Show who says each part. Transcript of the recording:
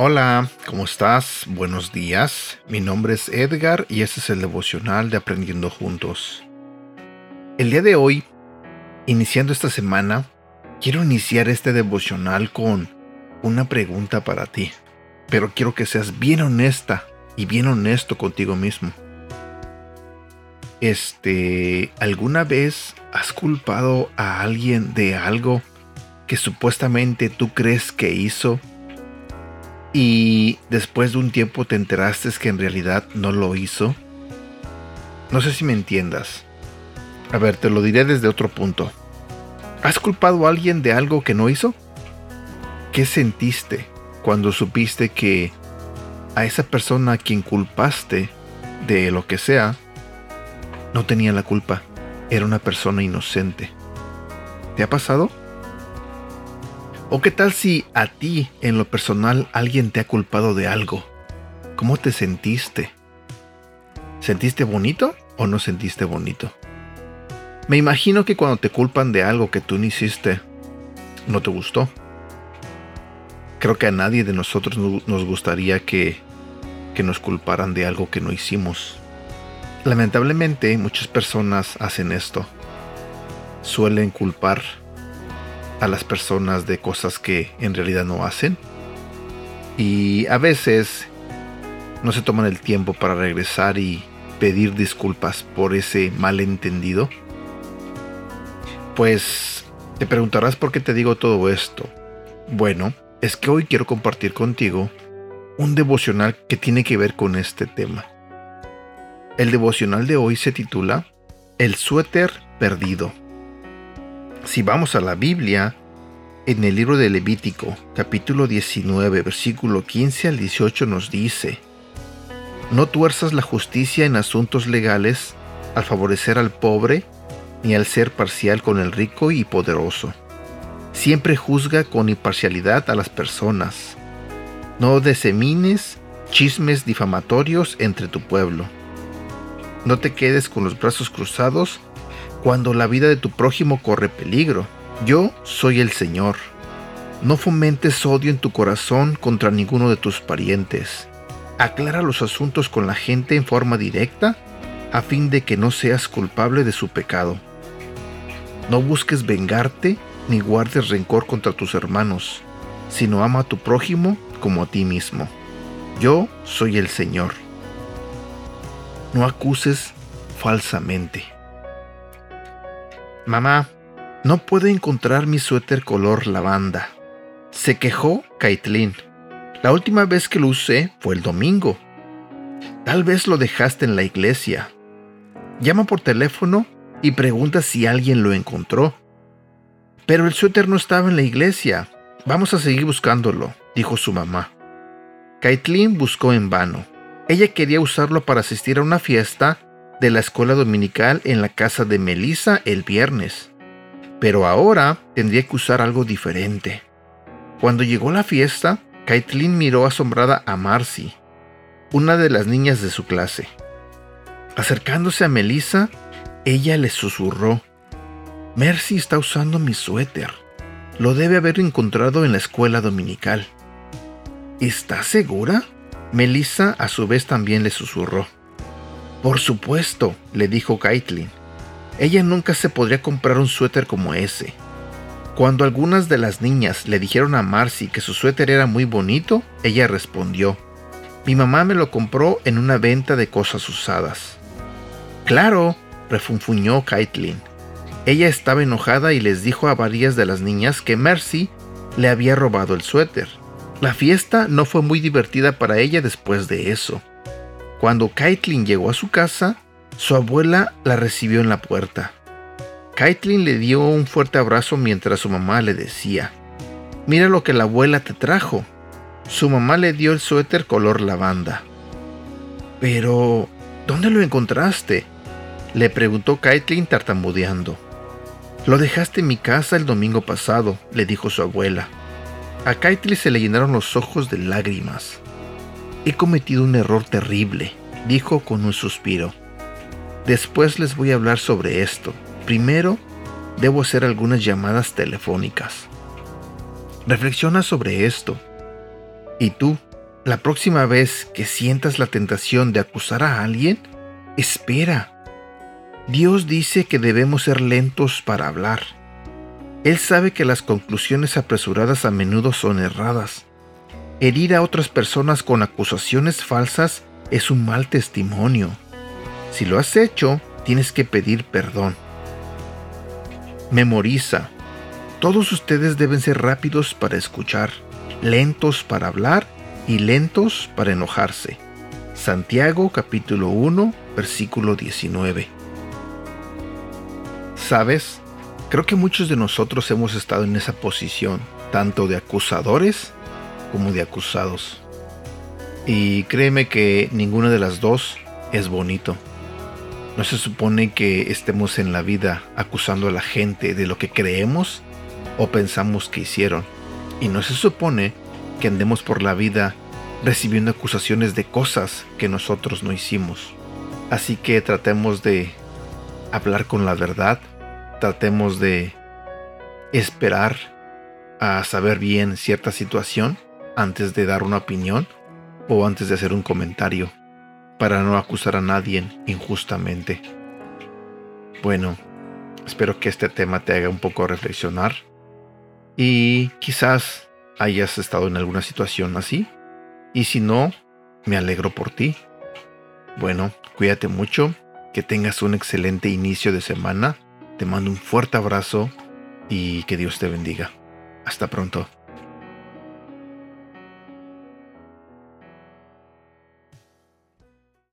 Speaker 1: Hola, ¿cómo estás? Buenos días. Mi nombre es Edgar y este es el devocional de Aprendiendo Juntos. El día de hoy, iniciando esta semana, quiero iniciar este devocional con una pregunta para ti, pero quiero que seas bien honesta y bien honesto contigo mismo. Este, ¿alguna vez has culpado a alguien de algo que supuestamente tú crees que hizo? y después de un tiempo te enteraste que en realidad no lo hizo? No sé si me entiendas. A ver, te lo diré desde otro punto. ¿Has culpado a alguien de algo que no hizo? ¿Qué sentiste cuando supiste que a esa persona a quien culpaste de lo que sea no tenía la culpa? Era una persona inocente. ¿Te ha pasado? ¿O qué tal si a ti, en lo personal, alguien te ha culpado de algo? ¿Cómo te sentiste? ¿Sentiste bonito o no sentiste bonito? Me imagino que cuando te culpan de algo que tú no hiciste, no te gustó. Creo que a nadie de nosotros nos gustaría que, nos culparan de algo que no hicimos. Lamentablemente muchas personas hacen esto. Suelen culpar a las personas de cosas que en realidad no hacen. Y a veces no se toman el tiempo para regresar y pedir disculpas por ese malentendido. Pues te preguntarás por qué te digo todo esto. Bueno, es que hoy quiero compartir contigo un devocional que tiene que ver con este tema. El devocional de hoy se titula El suéter perdido. Si vamos a la Biblia, en el libro de Levítico, capítulo 19, versículo 15 al 18 nos dice, No tuerzas la justicia en asuntos legales al favorecer al pobre, ni al ser parcial con el rico y poderoso. Siempre juzga con imparcialidad a las personas. No desemines chismes difamatorios entre tu pueblo. No te quedes con los brazos cruzados cuando la vida de tu prójimo corre peligro. Yo soy el Señor. No fomentes odio en tu corazón contra ninguno de tus parientes. Aclara los asuntos con la gente en forma directa a fin de que no seas culpable de su pecado. No busques vengarte ni guardes rencor contra tus hermanos, sino ama a tu prójimo como a ti mismo. Yo soy el Señor. No acuses falsamente. Mamá, no puedo encontrar mi suéter color lavanda. Se quejó Caitlin. La última vez que lo usé fue el domingo. Tal vez lo dejaste en la iglesia. Llama por teléfono y pregunta si alguien lo encontró. Pero el suéter no estaba en la iglesia. Vamos a seguir buscándolo, dijo su mamá. Caitlin buscó en vano. Ella quería usarlo para asistir a una fiesta de la escuela dominical en la casa de Melissa el viernes. Pero ahora tendría que usar algo diferente. Cuando llegó la fiesta, Caitlin miró asombrada a Marcy, una de las niñas de su clase. Acercándose a Melissa, ella le susurró, Mercy está usando mi suéter. Lo debe haber encontrado en la escuela dominical. ¿Estás segura? Melissa a su vez también le susurró. Por supuesto, le dijo Caitlin. Ella nunca se podría comprar un suéter como ese. Cuando algunas de las niñas le dijeron a Marcy que su suéter era muy bonito, ella respondió, mi mamá me lo compró en una venta de cosas usadas. Claro, refunfuñó Caitlin. Ella estaba enojada y les dijo a varias de las niñas que Mercy le había robado el suéter. La fiesta no fue muy divertida para ella después de eso. Cuando Caitlin llegó a su casa, su abuela la recibió en la puerta. Caitlin le dio un fuerte abrazo mientras su mamá le decía, Mira lo que la abuela te trajo. Su mamá le dio el suéter color lavanda. Pero, ¿dónde lo encontraste? Le preguntó Caitlin tartamudeando. Lo dejaste en mi casa el domingo pasado, le dijo su abuela. A Kaitley se le llenaron los ojos de lágrimas. He cometido un error terrible, dijo con un suspiro. Después les voy a hablar sobre esto. Primero, debo hacer algunas llamadas telefónicas. Reflexiona sobre esto. ¿Y tú? La próxima vez que sientas la tentación de acusar a alguien, espera. Dios dice que debemos ser lentos para hablar. Él sabe que las conclusiones apresuradas a menudo son erradas. Herir a otras personas con acusaciones falsas es un mal testimonio. Si lo has hecho, tienes que pedir perdón. Memoriza. Todos ustedes deben ser rápidos para escuchar, lentos para hablar y lentos para enojarse. Santiago capítulo 1, versículo 19. ¿Sabes? Creo que muchos de nosotros hemos estado en esa posición, tanto de acusadores como de acusados. Y créeme que ninguna de las dos es bonito. No se supone que estemos en la vida acusando a la gente de lo que creemos o pensamos que hicieron. Y no se supone que andemos por la vida recibiendo acusaciones de cosas que nosotros no hicimos. Así que tratemos de hablar con la verdad, tratemos de esperar a saber bien cierta situación antes de dar una opinión o antes de hacer un comentario para no acusar a nadie injustamente. Bueno, espero que este tema te haga un poco reflexionar y quizás hayas estado en alguna situación así. Y si no, me alegro por ti. Bueno, cuídate mucho, que tengas un excelente inicio de semana. Te mando un fuerte abrazo y que Dios te bendiga. Hasta pronto.